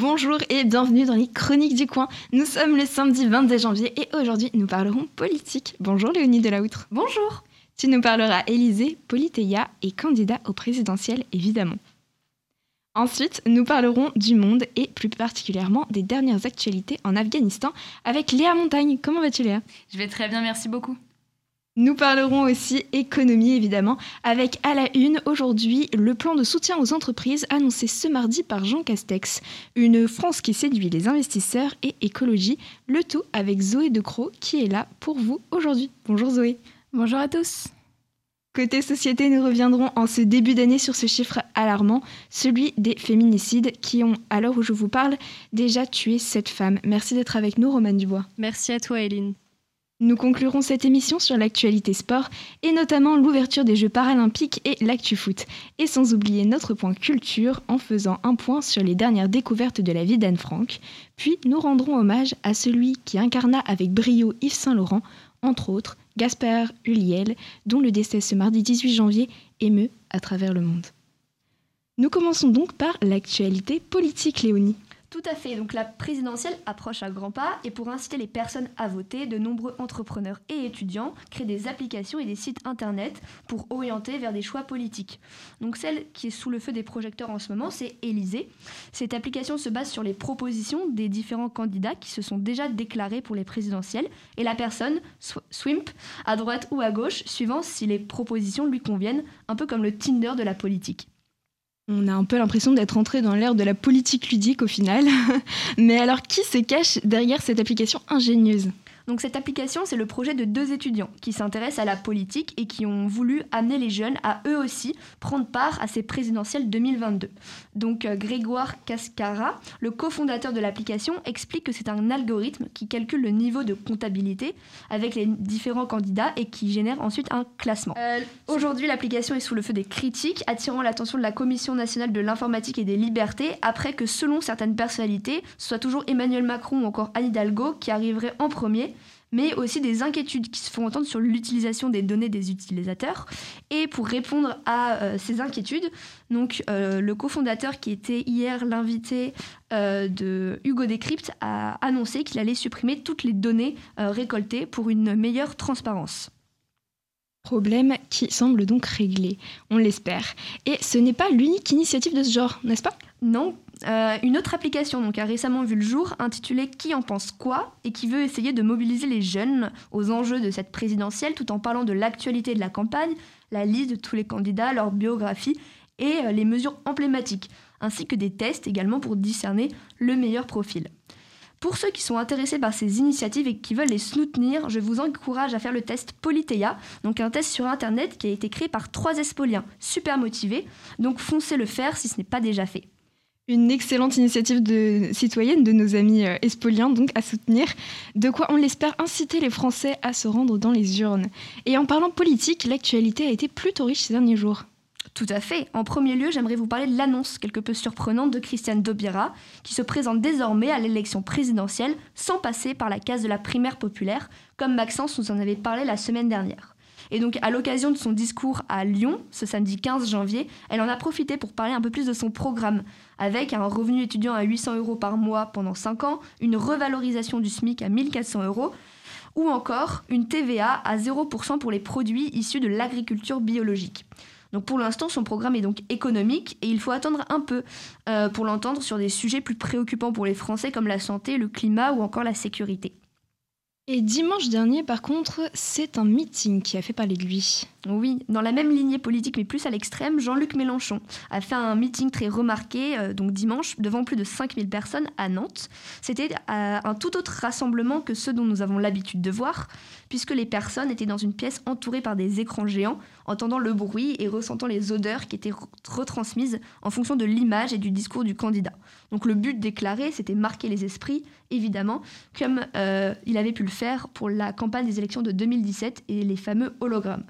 Bonjour et bienvenue dans les Chroniques du coin. Nous sommes le samedi 22 janvier et aujourd'hui nous parlerons politique. Bonjour Léonie Delayoutre. Bonjour. Tu nous parleras Élysée, Polythéia et candidat au présidentiel évidemment. Ensuite, nous parlerons du monde et plus particulièrement des dernières actualités en Afghanistan avec Léa Montagne. Comment vas-tu Léa? Je vais très bien, merci beaucoup. Nous parlerons aussi économie évidemment avec à la une aujourd'hui le plan de soutien aux entreprises annoncé ce mardi par Jean Castex. Une France qui séduit les investisseurs et écologie, le tout avec Zoé Decroix qui est là pour vous aujourd'hui. Bonjour Zoé. Bonjour à tous. Côté société, nous reviendrons en ce début d'année sur ce chiffre alarmant, celui des féminicides qui ont, à l'heure où je vous parle, déjà tué sept femmes. Merci d'être avec nous, Romane Dubois. Merci à toi, Hélène. Nous conclurons cette émission sur l'actualité sport et notamment l'ouverture des Jeux paralympiques et l'actu foot. Et sans oublier notre point culture en faisant un point sur les dernières découvertes de la vie d'Anne Frank. Puis nous rendrons hommage à celui qui incarna avec brio Yves Saint-Laurent, entre autres Gasper Huliel, dont le décès ce mardi 18 janvier émeut à travers le monde. Nous commençons donc par l'actualité politique, Léonie. Tout à fait. Donc la présidentielle approche à grands pas et pour inciter les personnes à voter, de nombreux entrepreneurs et étudiants créent des applications et des sites internet pour orienter vers des choix politiques. Donc celle qui est sous le feu des projecteurs en ce moment, c'est Élysée. Cette application se base sur les propositions des différents candidats qui se sont déjà déclarés pour les présidentielles et la personne swimp à droite ou à gauche suivant si les propositions lui conviennent, un peu comme le Tinder de la politique. On a un peu l'impression d'être entré dans l'ère de la politique ludique au final. Mais alors qui se cache derrière cette application ingénieuse? Donc cette application, c'est le projet de deux étudiants qui s'intéressent à la politique et qui ont voulu amener les jeunes à eux aussi prendre part à ces présidentielles 2022. Donc euh, Grégoire Cascara, le cofondateur de l'application, explique que c'est un algorithme qui calcule le niveau de comptabilité avec les différents candidats et qui génère ensuite un classement. Euh, aujourd'hui, l'application est sous le feu des critiques, attirant l'attention de la Commission nationale de l'informatique et des libertés après que selon certaines personnalités, ce soit toujours Emmanuel Macron ou encore Anne Hidalgo qui arriverait en premier mais aussi des inquiétudes qui se font entendre sur l'utilisation des données des utilisateurs. Et pour répondre à euh, ces inquiétudes, euh, le cofondateur qui était hier l'invité euh, de Hugo Decrypt a annoncé qu'il allait supprimer toutes les données récoltées pour une meilleure transparence. Problème qui semble donc réglé, on l'espère. Et ce n'est pas l'unique initiative de ce genre, n'est-ce pas? Non, euh, une autre application donc, a récemment vu le jour intitulée Qui en pense quoi et qui veut essayer de mobiliser les jeunes aux enjeux de cette présidentielle tout en parlant de l'actualité de la campagne, la liste de tous les candidats, leur biographie et euh, les mesures emblématiques, ainsi que des tests également pour discerner le meilleur profil. Pour ceux qui sont intéressés par ces initiatives et qui veulent les soutenir, je vous encourage à faire le test Polythéa, donc un test sur internet qui a été créé par trois espoliens super motivés, donc foncez le faire si ce n'est pas déjà fait une excellente initiative de, citoyenne de nos amis euh, espoliens, donc à soutenir, de quoi on l'espère inciter les Français à se rendre dans les urnes. Et en parlant politique, l'actualité a été plutôt riche ces derniers jours. Tout à fait. En premier lieu, j'aimerais vous parler de l'annonce quelque peu surprenante de Christiane Dobira, qui se présente désormais à l'élection présidentielle sans passer par la case de la primaire populaire, comme Maxence nous en avait parlé la semaine dernière. Et donc, à l'occasion de son discours à Lyon, ce samedi 15 janvier, elle en a profité pour parler un peu plus de son programme, avec un revenu étudiant à 800 euros par mois pendant 5 ans, une revalorisation du SMIC à 1400 euros, ou encore une TVA à 0% pour les produits issus de l'agriculture biologique. Donc pour l'instant, son programme est donc économique et il faut attendre un peu euh, pour l'entendre sur des sujets plus préoccupants pour les Français comme la santé, le climat ou encore la sécurité. Et dimanche dernier, par contre, c'est un meeting qui a fait parler de lui. Oui, dans la même lignée politique, mais plus à l'extrême, Jean-Luc Mélenchon a fait un meeting très remarqué, euh, donc dimanche, devant plus de 5000 personnes à Nantes. C'était euh, un tout autre rassemblement que ceux dont nous avons l'habitude de voir, puisque les personnes étaient dans une pièce entourée par des écrans géants, entendant le bruit et ressentant les odeurs qui étaient retransmises en fonction de l'image et du discours du candidat. Donc le but déclaré, c'était marquer les esprits, évidemment, comme euh, il avait pu le faire pour la campagne des élections de 2017 et les fameux hologrammes.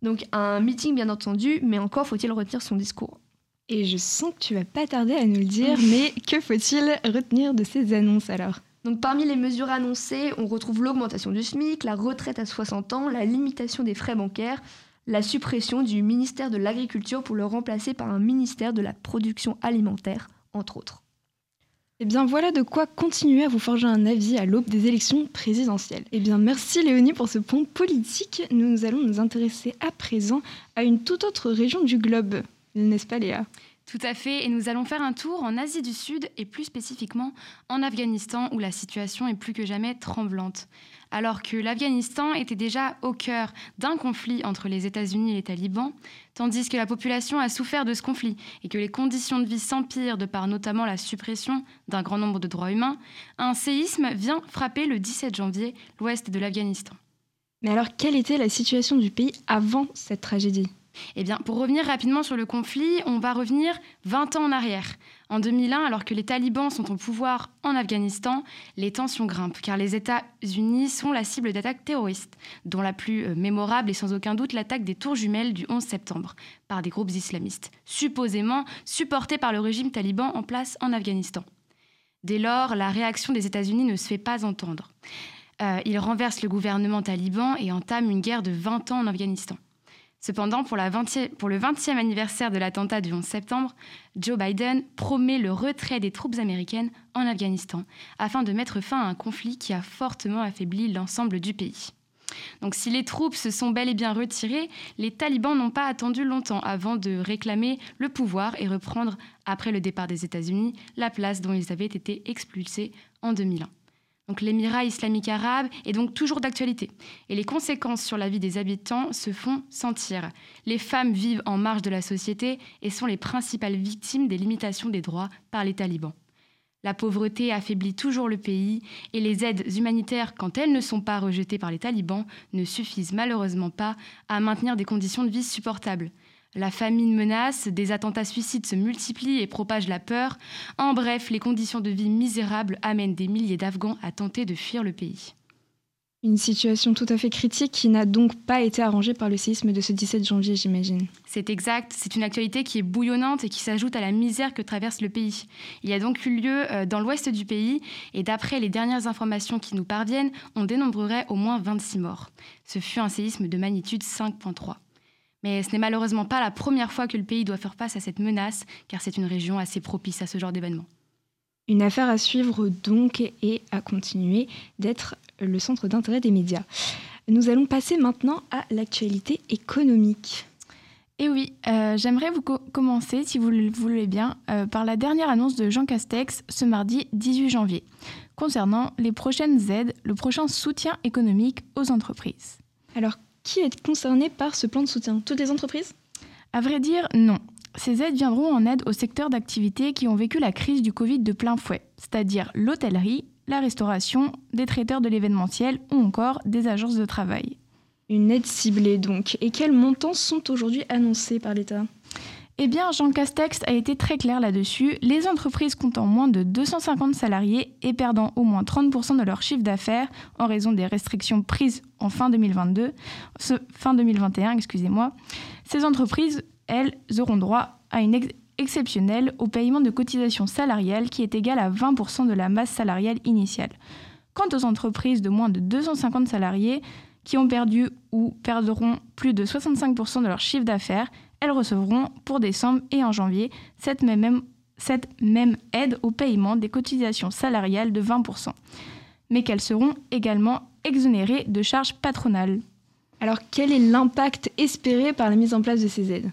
Donc un meeting bien entendu, mais encore faut-il retenir son discours. Et je sens que tu vas pas tarder à nous le dire, mais que faut-il retenir de ces annonces alors? Donc parmi les mesures annoncées, on retrouve l'augmentation du SMIC, la retraite à 60 ans, la limitation des frais bancaires, la suppression du ministère de l'Agriculture pour le remplacer par un ministère de la Production alimentaire, entre autres. Eh bien voilà de quoi continuer à vous forger un avis à l'aube des élections présidentielles. Eh bien merci Léonie pour ce point politique. Nous allons nous intéresser à présent à une toute autre région du globe, n'est-ce pas Léa? Tout à fait, et nous allons faire un tour en Asie du Sud et plus spécifiquement en Afghanistan où la situation est plus que jamais tremblante. Alors que l'Afghanistan était déjà au cœur d'un conflit entre les États-Unis et les talibans, tandis que la population a souffert de ce conflit et que les conditions de vie s'empirent de par notamment la suppression d'un grand nombre de droits humains, un séisme vient frapper le 17 janvier l'ouest de l'Afghanistan. Mais alors quelle était la situation du pays avant cette tragédie? Eh bien, pour revenir rapidement sur le conflit, on va revenir 20 ans en arrière. En 2001, alors que les talibans sont au pouvoir en Afghanistan, les tensions grimpent, car les États-Unis sont la cible d'attaques terroristes, dont la plus euh, mémorable est sans aucun doute l'attaque des tours jumelles du 11 septembre, par des groupes islamistes, supposément supportés par le régime taliban en place en Afghanistan. Dès lors, la réaction des États-Unis ne se fait pas entendre. Euh, ils renversent le gouvernement taliban et entament une guerre de 20 ans en Afghanistan. Cependant, pour, le 20e anniversaire de l'attentat du 11 septembre, Joe Biden promet le retrait des troupes américaines en Afghanistan afin de mettre fin à un conflit qui a fortement affaibli l'ensemble du pays. Donc si les troupes se sont bel et bien retirées, les talibans n'ont pas attendu longtemps avant de réclamer le pouvoir et reprendre, après le départ des États-Unis, la place dont ils avaient été expulsés en 2001. Donc l'émirat islamique arabe est donc toujours d'actualité et les conséquences sur la vie des habitants se font sentir. Les femmes vivent en marge de la société et sont les principales victimes des limitations des droits par les talibans. La pauvreté affaiblit toujours le pays et les aides humanitaires, quand elles ne sont pas rejetées par les talibans, ne suffisent malheureusement pas à maintenir des conditions de vie supportables. La famine menace, des attentats suicides se multiplient et propagent la peur. En bref, les conditions de vie misérables amènent des milliers d'Afghans à tenter de fuir le pays. Une situation tout à fait critique qui n'a donc pas été arrangée par le séisme de ce 17 janvier, j'imagine. C'est exact, c'est une actualité qui est bouillonnante et qui s'ajoute à la misère que traverse le pays. Il y a donc eu lieu euh, dans l'ouest du pays et d'après les dernières informations qui nous parviennent, on dénombrerait au moins 26 morts. Ce fut un séisme de magnitude 5.3. Mais ce n'est malheureusement pas la première fois que le pays doit faire face à cette menace, car c'est une région assez propice à ce genre d'événement. Une affaire à suivre donc et à continuer d'être le centre d'intérêt des médias. Nous allons passer maintenant à l'actualité économique. Et oui, euh, j'aimerais vous commencer, si vous le voulez bien, euh, par la dernière annonce de Jean Castex ce mardi 18 janvier, concernant les prochaines aides, le prochain soutien économique aux entreprises. Alors, qui est concerné par ce plan de soutien? Toutes les entreprises? À vrai dire, non. Ces aides viendront en aide aux secteurs d'activité qui ont vécu la crise du Covid de plein fouet, c'est-à-dire l'hôtellerie, la restauration, des traiteurs de l'événementiel ou encore des agences de travail. Une aide ciblée donc. Et quels montants sont aujourd'hui annoncés par l'État? Eh bien, Jean Castex a été très clair là-dessus. Les entreprises comptant moins de 250 salariés et perdant au moins 30% de leur chiffre d'affaires en raison des restrictions prises en fin 2022, fin 2021, excusez-moi, ces entreprises, elles, auront droit à une exceptionnelle au paiement de cotisations salariales qui est égale à 20% de la masse salariale initiale. Quant aux entreprises de moins de 250 salariés qui ont perdu ou perdront plus de 65% de leur chiffre d'affaires, elles recevront pour décembre et en janvier cette même, cette même aide au paiement des cotisations salariales de 20%, mais qu'elles seront également exonérées de charges patronales. Alors quel est l'impact espéré par la mise en place de ces aides?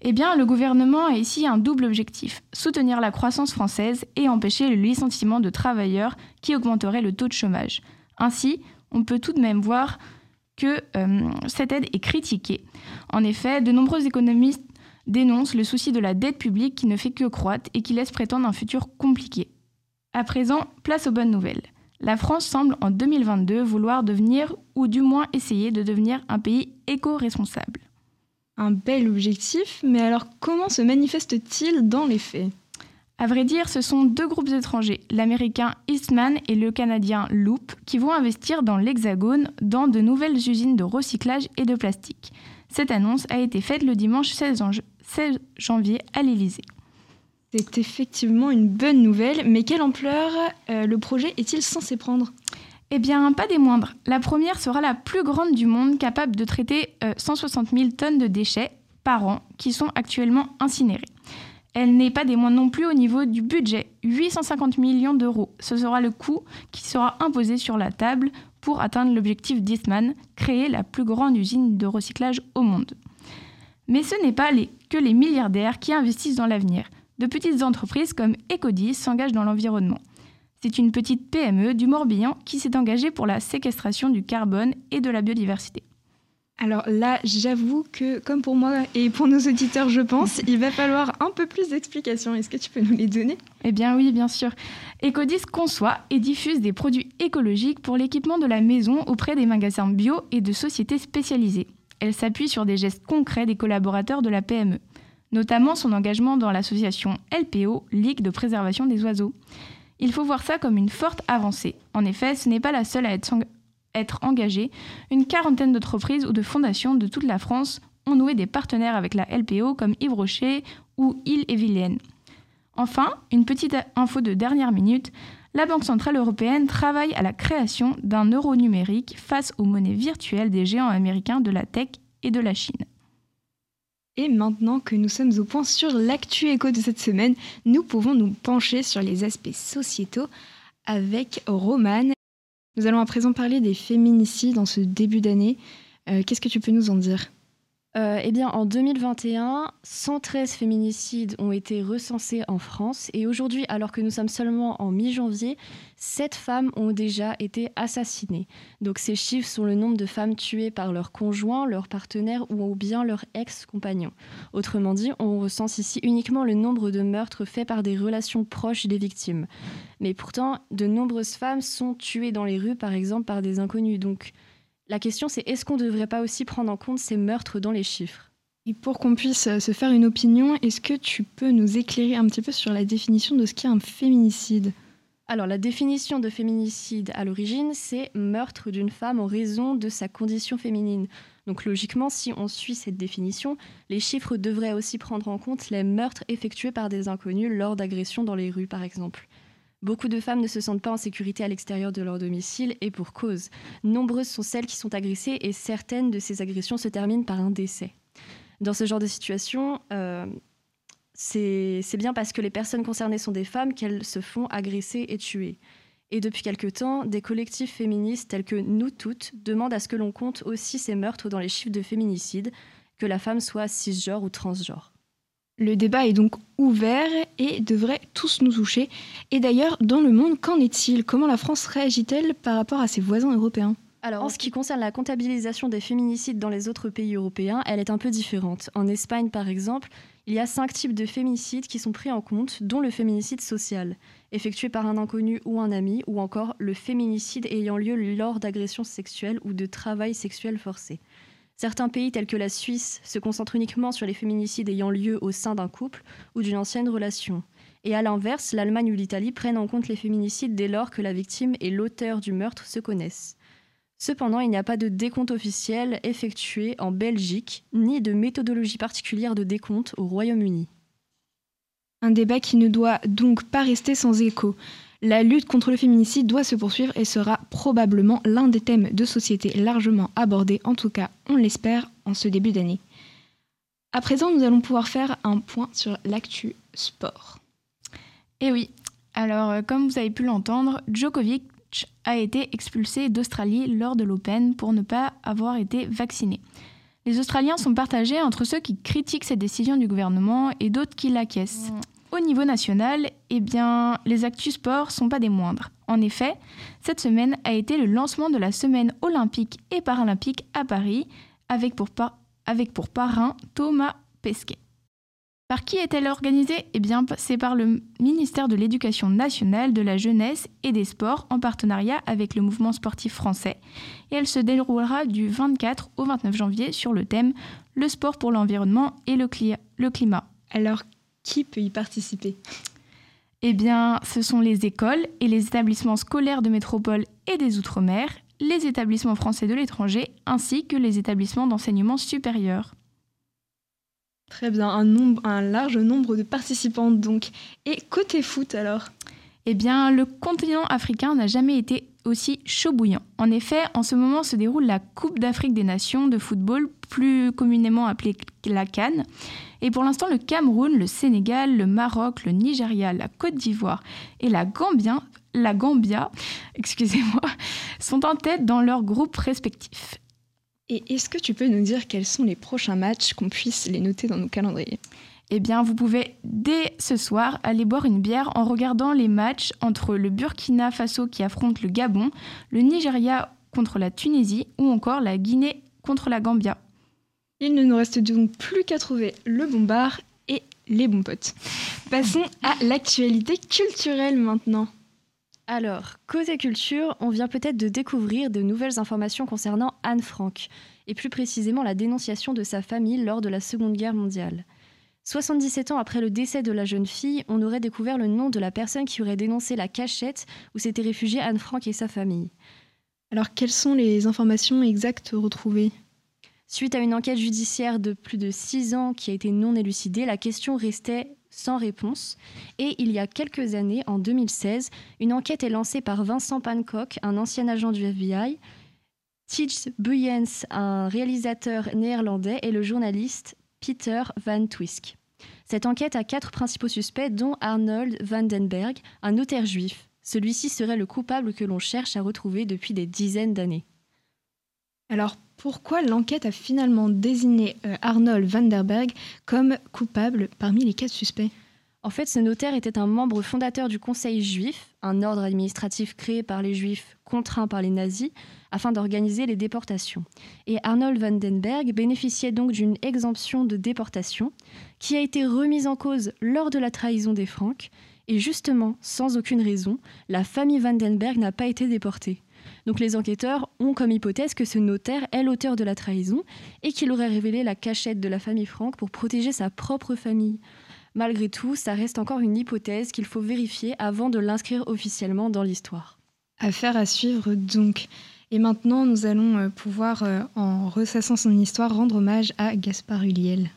Eh bien, le gouvernement a ici un double objectif, soutenir la croissance française et empêcher le licenciement de travailleurs qui augmenterait le taux de chômage. Ainsi, on peut tout de même voir que euh, cette aide est critiquée. En effet, de nombreux économistes dénoncent le souci de la dette publique qui ne fait que croître et qui laisse prétendre un futur compliqué. À présent, place aux bonnes nouvelles. La France semble en 2022 vouloir devenir, ou du moins essayer de devenir, un pays éco-responsable. Un bel objectif, mais alors comment se manifeste-t-il dans les faits? À vrai dire, ce sont deux groupes étrangers, l'américain Eastman et le canadien Loop, qui vont investir dans l'Hexagone dans de nouvelles usines de recyclage et de plastique. Cette annonce a été faite le dimanche 16, janvier à l'Élysée. C'est effectivement une bonne nouvelle, mais quelle ampleur euh, le projet est-il censé prendre? Eh bien, pas des moindres. La première sera la plus grande du monde, capable de traiter 160 euh, 000 tonnes de déchets par an qui sont actuellement incinérés. Elle n'est pas des moindres non plus au niveau du budget, 850 millions d'euros. Ce sera le coût qui sera imposé sur la table pour atteindre l'objectif d'Eastman, créer la plus grande usine de recyclage au monde. Mais ce n'est pas que les milliardaires qui investissent dans l'avenir. De petites entreprises comme Ecodis s'engagent dans l'environnement. C'est une petite PME du Morbihan qui s'est engagée pour la séquestration du carbone et de la biodiversité. Alors là, j'avoue que, comme pour moi et pour nos auditeurs, je pense, il va falloir un peu plus d'explications. Est-ce que tu peux nous les donner? Eh bien oui, bien sûr. Ecodis conçoit et diffuse des produits écologiques pour l'équipement de la maison auprès des magasins bio et de sociétés spécialisées. Elle s'appuie sur des gestes concrets des collaborateurs de la PME, notamment son engagement dans l'association LPO, Ligue de préservation des oiseaux. Il faut voir ça comme une forte avancée. En effet, ce n'est pas la seule à être être engagée, une quarantaine d'entreprises ou de fondations de toute la France ont noué des partenaires avec la LPO comme Yves Rocher ou Île et Vilaine. Enfin, une petite info de dernière minute, la Banque Centrale Européenne travaille à la création d'un euro numérique face aux monnaies virtuelles des géants américains de la tech et de la Chine. Et maintenant que nous sommes au point sur l'actu éco de cette semaine, nous pouvons nous pencher sur les aspects sociétaux avec Romane nous allons à présent parler des féminicides en ce début d'année. Euh, qu'est-ce que tu peux nous en dire? Euh, eh bien, en 2021, 113 féminicides ont été recensés en France et aujourd'hui, alors que nous sommes seulement en mi-janvier, 7 femmes ont déjà été assassinées. Donc ces chiffres sont le nombre de femmes tuées par leur conjoint, leur partenaire ou bien leur ex-compagnon. Autrement dit, on recense ici uniquement le nombre de meurtres faits par des relations proches des victimes. Mais pourtant, de nombreuses femmes sont tuées dans les rues, par exemple, par des inconnus. Donc la question, c'est est-ce qu'on ne devrait pas aussi prendre en compte ces meurtres dans les chiffres? Et pour qu'on puisse euh, se faire une opinion, est-ce que tu peux nous éclairer un petit peu sur la définition de ce qu'est un féminicide? Alors la définition de féminicide à l'origine, c'est meurtre d'une femme en raison de sa condition féminine. Donc logiquement, si on suit cette définition, les chiffres devraient aussi prendre en compte les meurtres effectués par des inconnus lors d'agressions dans les rues, par exemple. Beaucoup de femmes ne se sentent pas en sécurité à l'extérieur de leur domicile et pour cause. Nombreuses sont celles qui sont agressées et certaines de ces agressions se terminent par un décès. Dans ce genre de situation, euh, c'est bien parce que les personnes concernées sont des femmes qu'elles se font agresser et tuer. Et depuis quelque temps, des collectifs féministes tels que Nous Toutes demandent à ce que l'on compte aussi ces meurtres dans les chiffres de féminicide, que la femme soit cisgenre ou transgenre. Le débat est donc ouvert et devrait tous nous toucher. Et d'ailleurs, dans le monde, qu'en est-il? Comment la France réagit-elle par rapport à ses voisins européens? Alors, en ce qui concerne la comptabilisation des féminicides dans les autres pays européens, elle est un peu différente. En Espagne, par exemple, il y a cinq types de féminicides qui sont pris en compte, dont le féminicide social, effectué par un inconnu ou un ami, ou encore le féminicide ayant lieu lors d'agressions sexuelles ou de travail sexuel forcé. Certains pays tels que la Suisse se concentrent uniquement sur les féminicides ayant lieu au sein d'un couple ou d'une ancienne relation. Et à l'inverse, l'Allemagne ou l'Italie prennent en compte les féminicides dès lors que la victime et l'auteur du meurtre se connaissent. Cependant, il n'y a pas de décompte officiel effectué en Belgique, ni de méthodologie particulière de décompte au Royaume-Uni. Un débat qui ne doit donc pas rester sans écho. La lutte contre le féminicide doit se poursuivre et sera probablement l'un des thèmes de société largement abordés, en tout cas on l'espère, en ce début d'année. À présent, nous allons pouvoir faire un point sur l'actu sport. Eh oui, alors euh, comme vous avez pu l'entendre, Djokovic a été expulsé d'Australie lors de l'Open pour ne pas avoir été vacciné. Les Australiens sont partagés entre ceux qui critiquent cette décision du gouvernement et d'autres qui l'acquiescent. Au niveau national, eh bien, les actus sport sont pas des moindres. En effet, cette semaine a été le lancement de la semaine olympique et paralympique à Paris, avec pour, avec pour parrain Thomas Pesquet. Par qui est-elle organisée? Eh bien, c'est par le ministère de l'Éducation nationale, de la jeunesse et des sports en partenariat avec le mouvement sportif français. Et elle se déroulera du 24 au 29 janvier sur le thème Le sport pour l'environnement et le, le climat. Alors, qui peut y participer Eh bien, ce sont les écoles et les établissements scolaires de métropole et des Outre-mer, les établissements français de l'étranger, ainsi que les établissements d'enseignement supérieur. Très bien, un, un large nombre de participants donc. Et côté foot alors? Eh bien, le continent africain n'a jamais été aussi chaud bouillant. En effet, en ce moment se déroule la Coupe d'Afrique des Nations de football, plus communément appelée la Cannes. Et pour l'instant, le Cameroun, le Sénégal, le Maroc, le Nigeria, la Côte d'Ivoire et la Gambia, la Gambia excusez-moi, sont en tête dans leurs groupes respectifs. Et est-ce que tu peux nous dire quels sont les prochains matchs qu'on puisse les noter dans nos calendriers? Eh bien, vous pouvez dès ce soir aller boire une bière en regardant les matchs entre le Burkina Faso qui affronte le Gabon, le Nigeria contre la Tunisie ou encore la Guinée contre la Gambia. Il ne nous reste donc plus qu'à trouver le bon bar et les bons potes. Passons à l'actualité culturelle maintenant. Alors, côté culture, on vient peut-être de découvrir de nouvelles informations concernant Anne Frank, et plus précisément la dénonciation de sa famille lors de la Seconde Guerre mondiale. 77 ans après le décès de la jeune fille, on aurait découvert le nom de la personne qui aurait dénoncé la cachette où s'était réfugiée Anne Frank et sa famille. Alors, quelles sont les informations exactes retrouvées? Suite à une enquête judiciaire de plus de six ans qui a été non élucidée, la question restait sans réponse. Et il y a quelques années, en 2016, une enquête est lancée par Vincent Pancock, un ancien agent du FBI, Tijs Buyens, un réalisateur néerlandais, et le journaliste Peter Van Twisk. Cette enquête a quatre principaux suspects, dont Arnold Vandenberg, un notaire juif. Celui-ci serait le coupable que l'on cherche à retrouver depuis des dizaines d'années. Alors pourquoi l'enquête a finalement désigné euh, Arnold Vandenberg comme coupable parmi les quatre suspects? En fait, ce notaire était un membre fondateur du Conseil juif, un ordre administratif créé par les juifs contraints par les nazis afin d'organiser les déportations. Et Arnold Vandenberg bénéficiait donc d'une exemption de déportation qui a été remise en cause lors de la trahison des Francs. Et justement, sans aucune raison, la famille Vandenberg n'a pas été déportée. Donc les enquêteurs ont comme hypothèse que ce notaire est l'auteur de la trahison et qu'il aurait révélé la cachette de la famille Franck pour protéger sa propre famille. Malgré tout, ça reste encore une hypothèse qu'il faut vérifier avant de l'inscrire officiellement dans l'histoire. Affaire à suivre donc. Et maintenant, nous allons euh, pouvoir, euh, en ressassant son histoire, rendre hommage à Gaspard Huliel.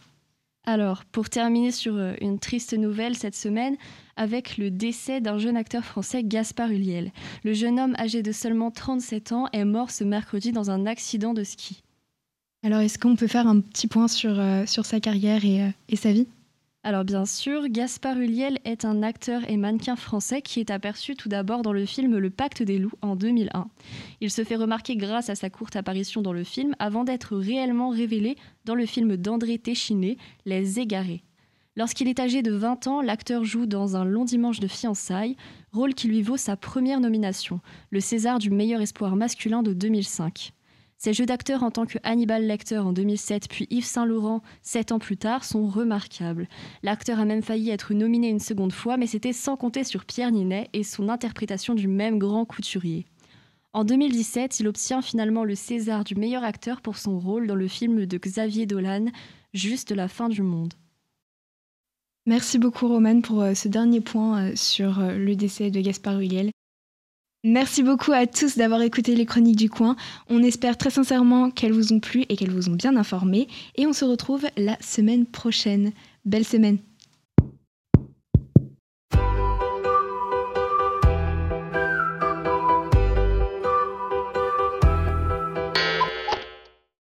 Alors, pour terminer sur euh, une triste nouvelle cette semaine, avec le décès d'un jeune acteur français, Gaspard Huliel. Le jeune homme âgé de seulement 37 ans est mort ce mercredi dans un accident de ski. Alors, est-ce qu'on peut faire un petit point sur, sur sa carrière et, et sa vie? Alors bien sûr, Gaspard Huliel est un acteur et mannequin français qui est aperçu tout d'abord dans le film Le Pacte des loups en 2001. Il se fait remarquer grâce à sa courte apparition dans le film avant d'être réellement révélé dans le film d'André Téchiné, Les Égarés. Lorsqu'il est âgé de 20 ans, l'acteur joue dans un long dimanche de fiançailles, rôle qui lui vaut sa première nomination, le César du meilleur espoir masculin de 2005. Ses jeux d'acteur en tant que Hannibal Lecter en 2007 puis Yves Saint-Laurent sept ans plus tard sont remarquables. L'acteur a même failli être nominé une seconde fois, mais c'était sans compter sur Pierre Ninet et son interprétation du même grand couturier. En 2017, il obtient finalement le César du meilleur acteur pour son rôle dans le film de Xavier Dolan, Juste la fin du monde. Merci beaucoup Romane pour euh, ce dernier point euh, sur euh, le décès de Gaspard Huliel. Merci beaucoup à tous d'avoir écouté les chroniques du coin. On espère très sincèrement qu'elles vous ont plu et qu'elles vous ont bien informé. Et on se retrouve la semaine prochaine. Belle semaine